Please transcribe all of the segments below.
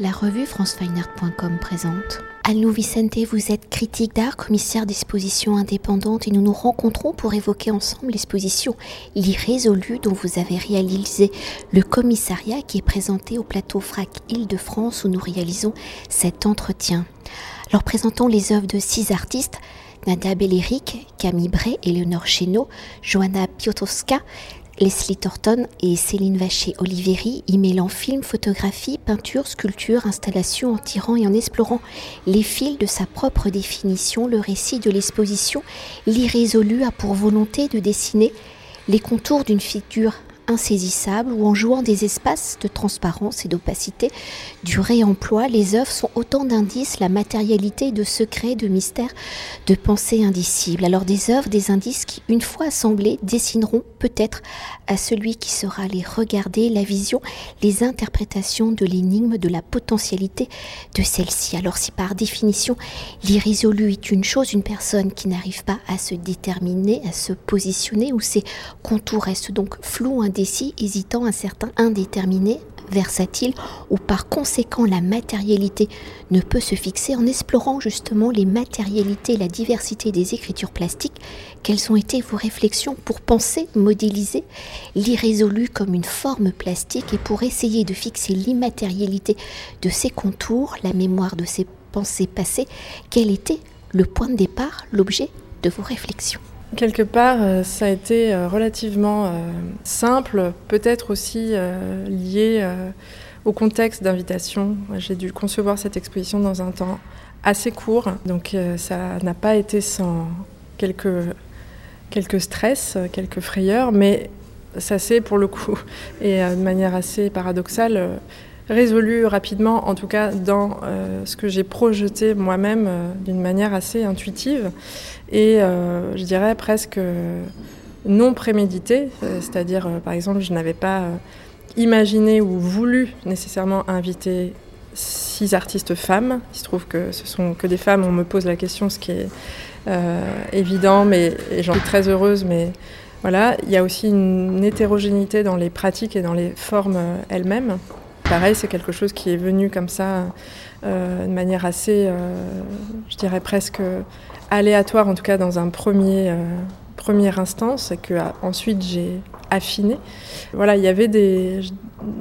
La revue francefineart.com présente. Alnou Vicente, vous êtes critique d'art, commissaire d'exposition indépendante et nous nous rencontrons pour évoquer ensemble l'exposition L'Irrésolu dont vous avez réalisé le commissariat qui est présenté au plateau FRAC Île-de-France où nous réalisons cet entretien. Alors présentons les œuvres de six artistes Nada Belleric, Camille Bray, Eleonore Chénaud, Joanna Piotowska, Leslie Thornton et Céline Vacher-Oliveri y mêlant film, photographie, peinture, sculpture, installation en tirant et en explorant les fils de sa propre définition, le récit de l'exposition, l'irrésolu a pour volonté de dessiner les contours d'une figure insaisissable ou en jouant des espaces de transparence et d'opacité, du réemploi, les œuvres sont autant d'indices, la matérialité de secrets, de mystères, de pensées indicibles. Alors des œuvres, des indices qui, une fois assemblés, dessineront peut-être à celui qui saura les regarder la vision, les interprétations de l'énigme, de la potentialité de celle-ci. Alors si par définition l'irrésolu est une chose, une personne qui n'arrive pas à se déterminer, à se positionner, où ses contours restent donc flous, hésitants, incertains, indéterminés, versatile ou par conséquent la matérialité ne peut se fixer en explorant justement les matérialités la diversité des écritures plastiques, quelles ont été vos réflexions pour penser, modéliser l'irrésolu comme une forme plastique et pour essayer de fixer l'immatérialité de ses contours, la mémoire de ses pensées passées, quel était le point de départ, l'objet de vos réflexions? Quelque part, euh, ça a été euh, relativement euh, simple, peut-être aussi lié au contexte d'invitation. J'ai dû concevoir cette exposition dans un temps assez court, donc ça n'a pas été sans quelques, quelques stress, quelques frayeurs, mais ça s'est pour le coup, et de manière assez paradoxale, résolu rapidement, en tout cas dans ce que j'ai projeté moi-même d'une manière assez intuitive et euh, je dirais presque non prémédité, euh, c'est-à-dire euh, par exemple je n'avais pas imaginé ou voulu nécessairement inviter six artistes femmes. Il se trouve que ce sont que des femmes, on me pose la question, ce qui est évident, mais j'en suis très heureuse, mais voilà, il y a aussi une hétérogénéité dans les pratiques et dans les formes elles-mêmes. Pareil, c'est quelque chose qui est venu comme ça de manière assez, je dirais presque aléatoire, en tout cas dans un premier, euh, première instance, et que euh, ensuite j'ai affiné. Voilà, il y avait des.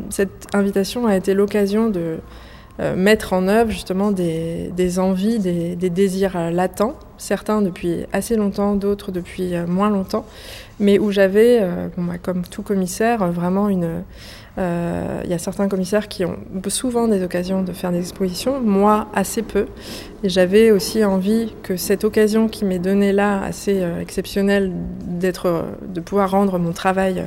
Cette invitation a été l'occasion de euh, mettre en œuvre justement des, envies, des, désirs latents, certains depuis assez longtemps, d'autres depuis moins longtemps, mais où j'avais, bon, bah, comme tout commissaire, vraiment une euh, il y a certains commissaires qui ont souvent des occasions de faire des expositions, moi assez peu. Et j'avais aussi envie que cette occasion qui m'est donnée là, assez euh, exceptionnelle, d'être, de pouvoir rendre mon travail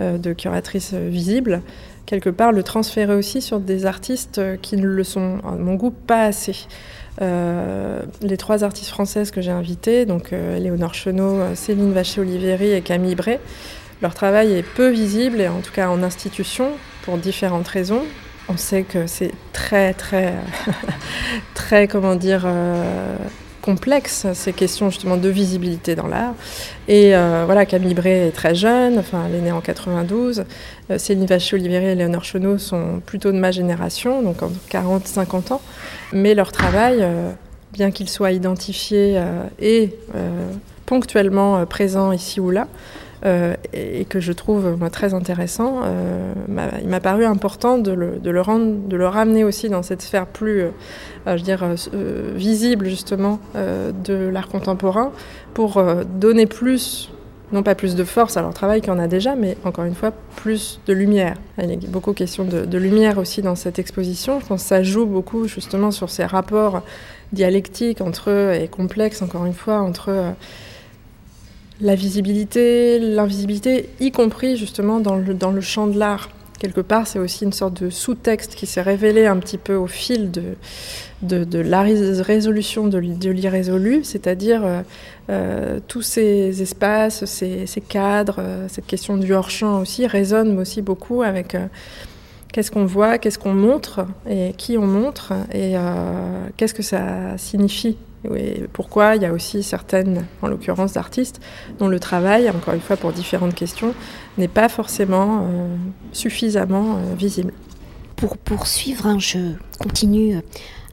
euh, de curatrice visible, quelque part le transférer aussi sur des artistes qui ne le sont, à mon goût, pas assez. les trois artistes françaises que j'ai invitées, donc Léonore Chenot, Céline Vacher-Oliveri et Camille Bray, leur travail est peu visible, et en tout cas en institution, pour différentes raisons. On sait que c'est très, très, très, comment dire, euh, complexe, ces questions justement de visibilité dans l'art. Et euh, voilà, Camille Bray est très jeune, enfin, elle est née en 92. Euh, Céline Vachier-Oliveri et Léonore Chenot sont plutôt de ma génération, donc en 40-50 ans. Mais leur travail, bien qu'il soit identifié et ponctuellement présent ici ou là, euh, et que je trouve moi, très intéressant, euh, il m'a paru important de le, rendre, de le ramener aussi dans cette sphère plus, euh, je dire, visible justement de l'art contemporain pour donner plus non pas plus de force à leur travail qu'il y en a déjà, mais encore une fois, plus de lumière. Il y a beaucoup de questions de, de, lumière aussi dans cette exposition. Je pense que ça joue beaucoup justement sur ces rapports dialectiques entre et complexes, encore une fois, entre la visibilité, l'invisibilité, y compris justement dans le, dans le champ de l'art. Quelque part, c'est aussi une sorte de sous-texte qui s'est révélé un petit peu au fil de, de, la résolution de, l'irrésolu, c'est-à-dire euh, euh, tous ces espaces, ces, cadres, euh, cette question du hors-champ aussi résonne aussi beaucoup avec qu'est-ce qu'on voit, qu'est-ce qu'on montre et qui on montre et qu'est-ce que ça signifie et pourquoi? Il y a aussi certaines, en l'occurrence d'artistes, dont le travail, encore une fois pour différentes questions, n'est pas forcément euh, suffisamment euh, visible. pour poursuivre, je continue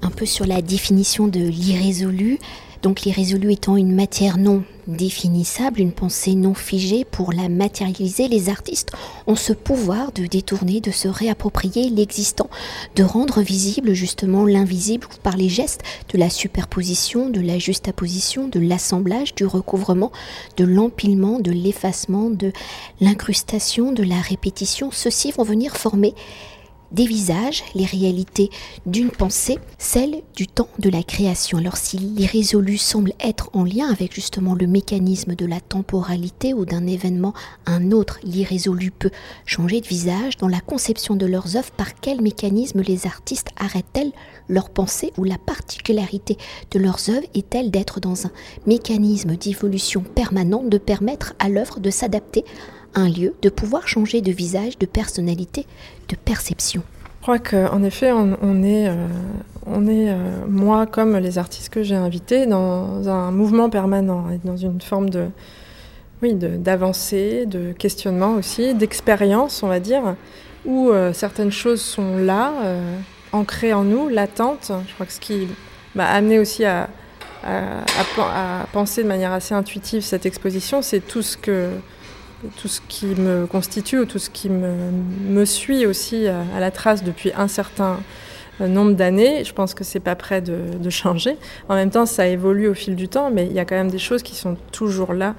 un peu sur la définition de l'irrésolu. Donc l'irrésolu étant une matière non définissable, une pensée non figée, pour la matérialiser, les artistes ont ce pouvoir de détourner, de se réapproprier l'existant, de rendre visible justement l'invisible par les gestes de la superposition, de la juxtaposition, de l'assemblage, du recouvrement, de l'empilement, de l'effacement, de l'incrustation, de la répétition. Ceux-ci vont venir former des visages, les réalités d'une pensée, celle du temps de la création. Alors si l'irrésolu semble être en lien avec justement le mécanisme de la temporalité ou d'un événement un autre, l'irrésolu peut changer de visage dans la conception de leurs œuvres. Par quel mécanisme les artistes arrêtent-elles leur pensée ou la particularité de leurs œuvres est-elle d'être dans un mécanisme d'évolution permanente, de permettre à l'œuvre de s'adapter un lieu, de pouvoir changer de visage, de personnalité, de perception. Je crois qu'en effet, on, est, euh, on est euh, moi comme les artistes que j'ai invités, dans un mouvement permanent dans une forme de, oui, d'avancée, de, questionnement aussi, d'expérience, on va dire, où euh, certaines choses sont là, ancrées en nous, latentes. Je crois que ce qui m'a amené aussi à, à, penser de manière assez intuitive cette exposition, c'est tout ce que tout ce qui me constitue ou tout ce qui me, suit aussi à, la trace depuis un certain euh, nombre d'années. Je pense que c'est pas prêt de, changer. En même temps, ça évolue au fil du temps, mais il y a quand même des choses qui sont toujours là.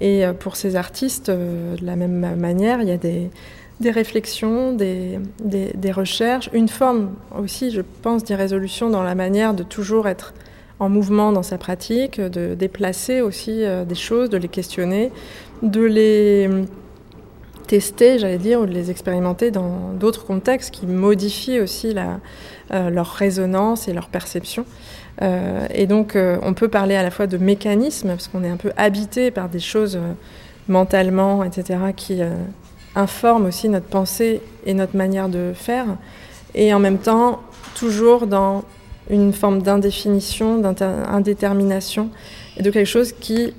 Et euh, pour ces artistes, euh, de la même manière, il y a des, réflexions, des, des, recherches, une forme aussi, je pense, d'irrésolution dans la manière de toujours être en mouvement dans sa pratique, de déplacer aussi des choses, de les questionner, de les tester, j'allais dire, ou de les expérimenter dans d'autres contextes qui modifient aussi euh, leur résonance et leur perception. Euh, et donc, euh, on peut parler à la fois de mécanismes, parce qu'on est un peu habité par des choses mentalement, etc., qui informent aussi notre pensée et notre manière de faire, et en même temps, toujours dans une forme d'indéfinition, d'indétermination, et de quelque chose qui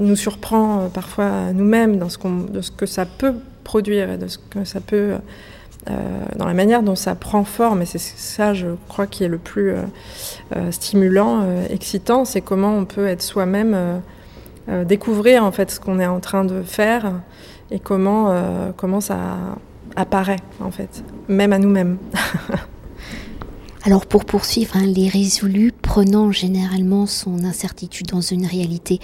nous surprend euh, parfois nous-mêmes dans ce, ce, que ça peut produire et de ce que ça peut, euh, dans la manière dont ça prend forme. Et c'est ça, je crois, qui est le plus euh, stimulant, excitant, c'est comment on peut être soi-même, découvrir en fait ce qu'on est en train de faire et comment, comment ça apparaît en fait, même à nous-mêmes. Alors pour poursuivre, hein, les résolus prenant généralement son incertitude dans une réalité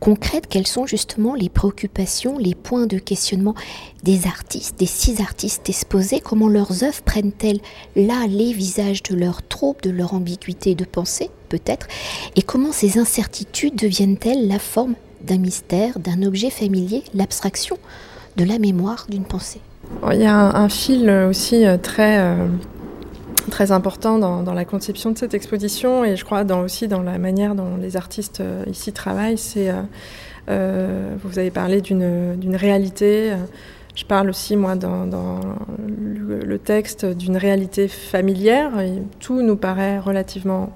concrète, quelles sont justement les préoccupations, les points de questionnement des artistes, des six artistes exposés, comment leurs œuvres prennent-elles là les visages de leurs troubles, de leur ambiguïté de pensée peut-être, et comment ces incertitudes deviennent-elles la forme d'un mystère, d'un objet familier, l'abstraction de la mémoire d'une pensée? Il y a un, fil aussi euh, très... Euh, très important dans, la conception de cette exposition et je crois aussi dans la manière dont les artistes euh, ici travaillent. C'est, euh, euh, vous avez parlé d'une réalité. Je parle aussi, moi, dans, le, texte d'une réalité familière. Tout nous paraît relativement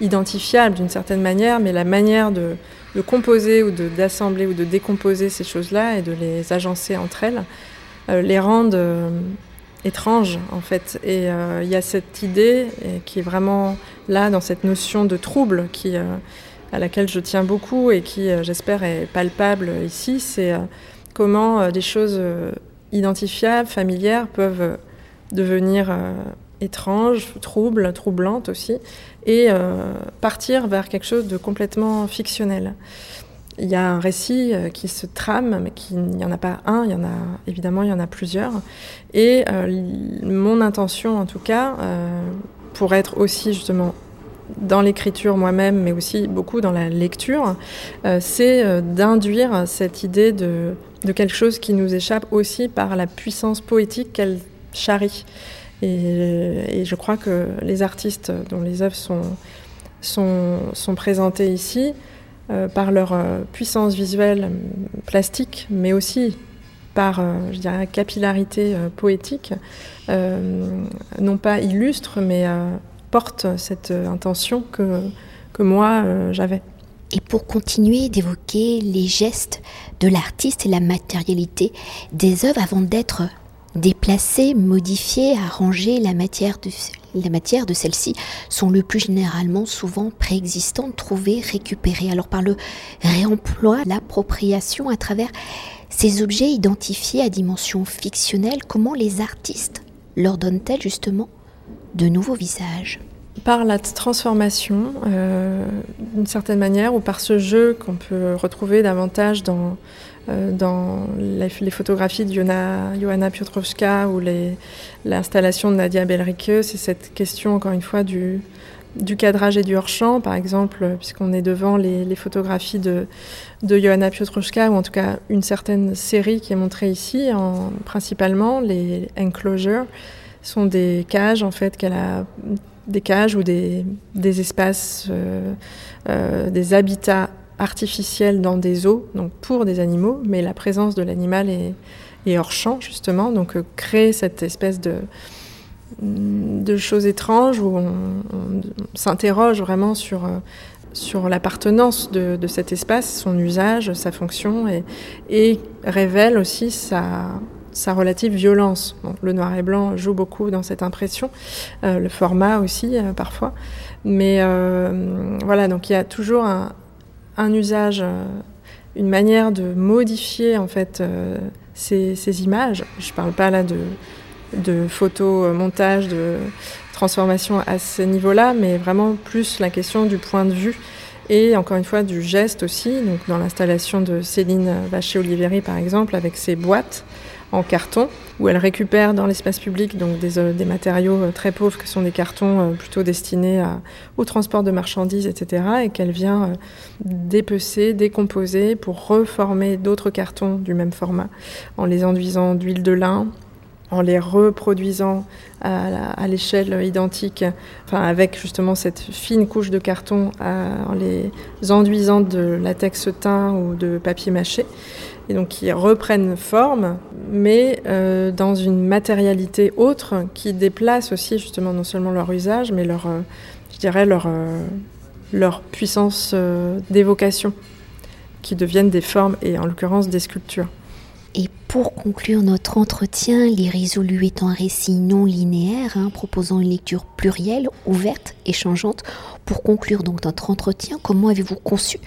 identifiable d'une certaine manière, mais la manière de, composer ou d'assembler ou de décomposer ces choses-là et de les agencer entre elles les rendent étrange en fait. Et euh, il y a cette idée qui est vraiment là dans cette notion de trouble qui, euh, à laquelle je tiens beaucoup et qui euh, j'espère est palpable ici, c'est comment des choses identifiables, familières peuvent devenir étranges, troubles, troublantes aussi, et partir vers quelque chose de complètement fictionnel il y a un récit euh, qui se trame, mais il n'y en a pas un, il y en a évidemment il y en a plusieurs. Et euh, mon intention en tout cas, euh, pour être aussi justement dans l'écriture moi-même, mais aussi beaucoup dans la lecture, c'est d'induire cette idée de, quelque chose qui nous échappe aussi par la puissance poétique qu'elle charrie. Et, je crois que les artistes dont les œuvres sont, présentées ici, par leur euh, puissance visuelle euh, plastique, mais aussi par, je dirais, capillarité poétique, non pas illustre, mais porte cette intention que, que moi j'avais. Et pour continuer d'évoquer les gestes de l'artiste et la matérialité des œuvres avant d'être Déplacer, modifier, arranger la matière de, la matière de celle-ci sont le plus généralement souvent préexistantes, trouvées, récupérées. Alors par le réemploi, l'appropriation à travers ces objets identifiés à dimension fictionnelle, comment les artistes leur donnent-elles justement de nouveaux visages? Par la transformation, euh, d'une certaine manière, ou par ce jeu qu'on peut retrouver davantage dans, dans les, photographies de Johanna Piotrowska ou l'installation de Nadia Belrike, c'est cette question, encore une fois, du, du cadrage et du hors-champ, par exemple, puisqu'on est devant les, photographies de, de Johanna Piotrowska, ou en tout cas une certaine série qui est montrée ici, en, principalement les enclosures, sont des cages en fait des cages ou des, des espaces, euh, euh, des habitats artificiels dans des eaux, donc pour des animaux, mais la présence de l'animal est, hors champ justement, donc euh, créer cette espèce de, de choses étranges où on, s'interroge vraiment sur, sur l'appartenance de, cet espace, son usage, sa fonction, et, révèle aussi sa, sa relative violence. le noir et blanc joue beaucoup dans cette impression, euh, le format aussi euh, parfois. Mais euh, voilà, donc il y a toujours un, usage, une manière de modifier en fait ces, images. Je ne parle pas là de, de photos, montage, de transformation à ce niveau-là, mais vraiment plus la question du point de vue et encore une fois du geste aussi. Dans l'installation de Céline Vacher-Oliveri par exemple, avec ses boîtes en carton, où elle récupère dans l'espace public donc des, euh, matériaux euh, très pauvres, que sont des cartons euh, plutôt destinés au transport de marchandises, etc., et qu'elle vient dépecer, décomposer pour reformer d'autres cartons du même format, en les enduisant d'huile de lin, en les reproduisant à, l'échelle identique, enfin avec justement cette fine couche de carton, en les enduisant de latex teint ou de papier mâché et donc qui reprennent forme, mais euh, dans une matérialité autre qui déplace aussi justement non seulement leur usage, mais leur, euh, je dirais leur, euh, leur puissance d'évocation, qui deviennent des formes et en l'occurrence des sculptures. Et pour conclure notre entretien, l'irrésolu est un récit non linéaire, hein, proposant une lecture plurielle, ouverte et changeante. Pour conclure donc notre entretien, comment avez-vous conçu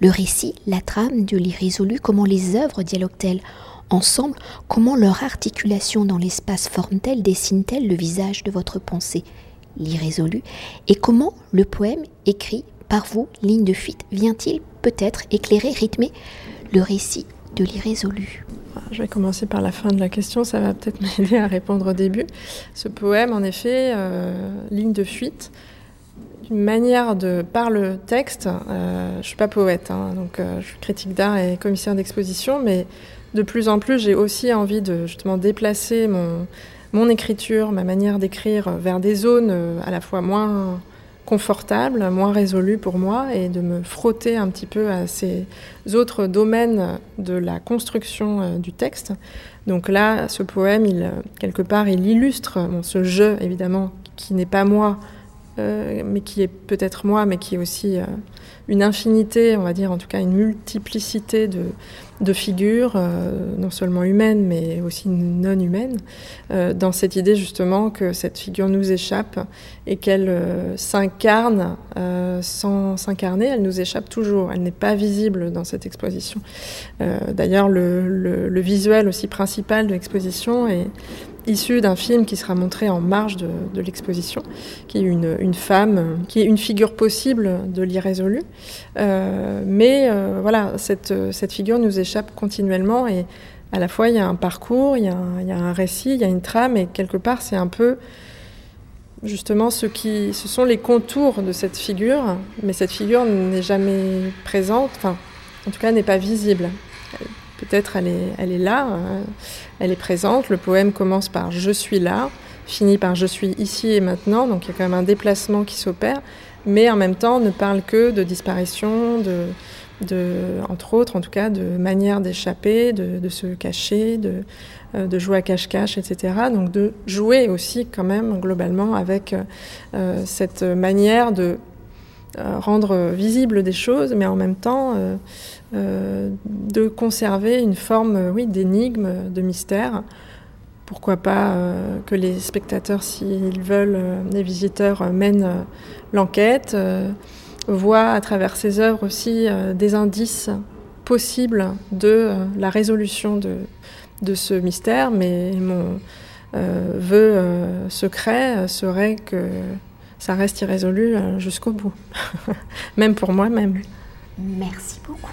le récit, la trame de l'irrésolu, comment les œuvres dialoguent-elles ensemble, comment leur articulation dans l'espace forme-t-elle, dessine-t-elle le visage de votre pensée, l'irrésolu, et comment le poème écrit par vous, ligne de fuite, vient-il peut-être éclairer, rythmer le récit de l'irrésolu je vais commencer par la fin de la question, ça va peut-être m'aider à répondre au début. Ce poème, en effet, euh, ligne de fuite, une manière de, par le texte, euh, je suis pas poète, hein, donc euh, je suis critique d'art et commissaire d'exposition, mais de plus en plus, j'ai aussi envie de justement déplacer mon, mon écriture, ma manière d'écrire vers des zones à la fois moins confortables, moins résolues pour moi, et de me frotter un petit peu à ces autres domaines de la construction euh, du texte. Donc là, ce poème, il, quelque part, il illustre ce jeu, évidemment, qui n'est pas moi, euh, mais qui est peut-être moi, mais qui est aussi euh, une infinité, on va dire en tout cas une multiplicité de, figures, euh, non seulement humaines, mais aussi non humaines, dans cette idée justement que cette figure nous échappe et qu'elle s'incarne sans s'incarner, elle nous échappe toujours, elle n'est pas visible dans cette exposition. D'ailleurs, le, le, le, visuel aussi principal de l'exposition est issu d'un film qui sera montré en marge de, l'exposition, qui est une, femme, qui est une figure possible de l'irrésolu. Euh, mais euh, voilà, cette, cette, figure nous échappe continuellement et à la fois il y a un parcours, il y a un, il y a un récit, il y a une trame et quelque part c'est un peu justement ce, qui, ce sont les contours de cette figure, mais cette figure n'est jamais présente, enfin en tout cas n'est pas visible. Peut-être elle est, là, hein. elle est présente. Le poème commence par Je suis là, finit par Je suis ici et maintenant. Donc il y a quand même un déplacement qui s'opère, mais en même temps ne parle que de disparition, de, de, entre autres en tout cas, de manière d'échapper, de, se cacher, de, euh, de jouer à cache-cache, etc. Donc de jouer aussi quand même globalement avec euh, cette manière de euh, rendre visible des choses, mais en même temps de conserver une forme oui, d'énigme, de mystère, pourquoi pas que les spectateurs, s'ils veulent, les visiteurs mènent l'enquête, voient à travers ces œuvres aussi des indices possibles de la résolution de, de ce mystère, mais mon vœu secret serait que ça reste irrésolu jusqu'au bout, même pour moi-même. Merci beaucoup.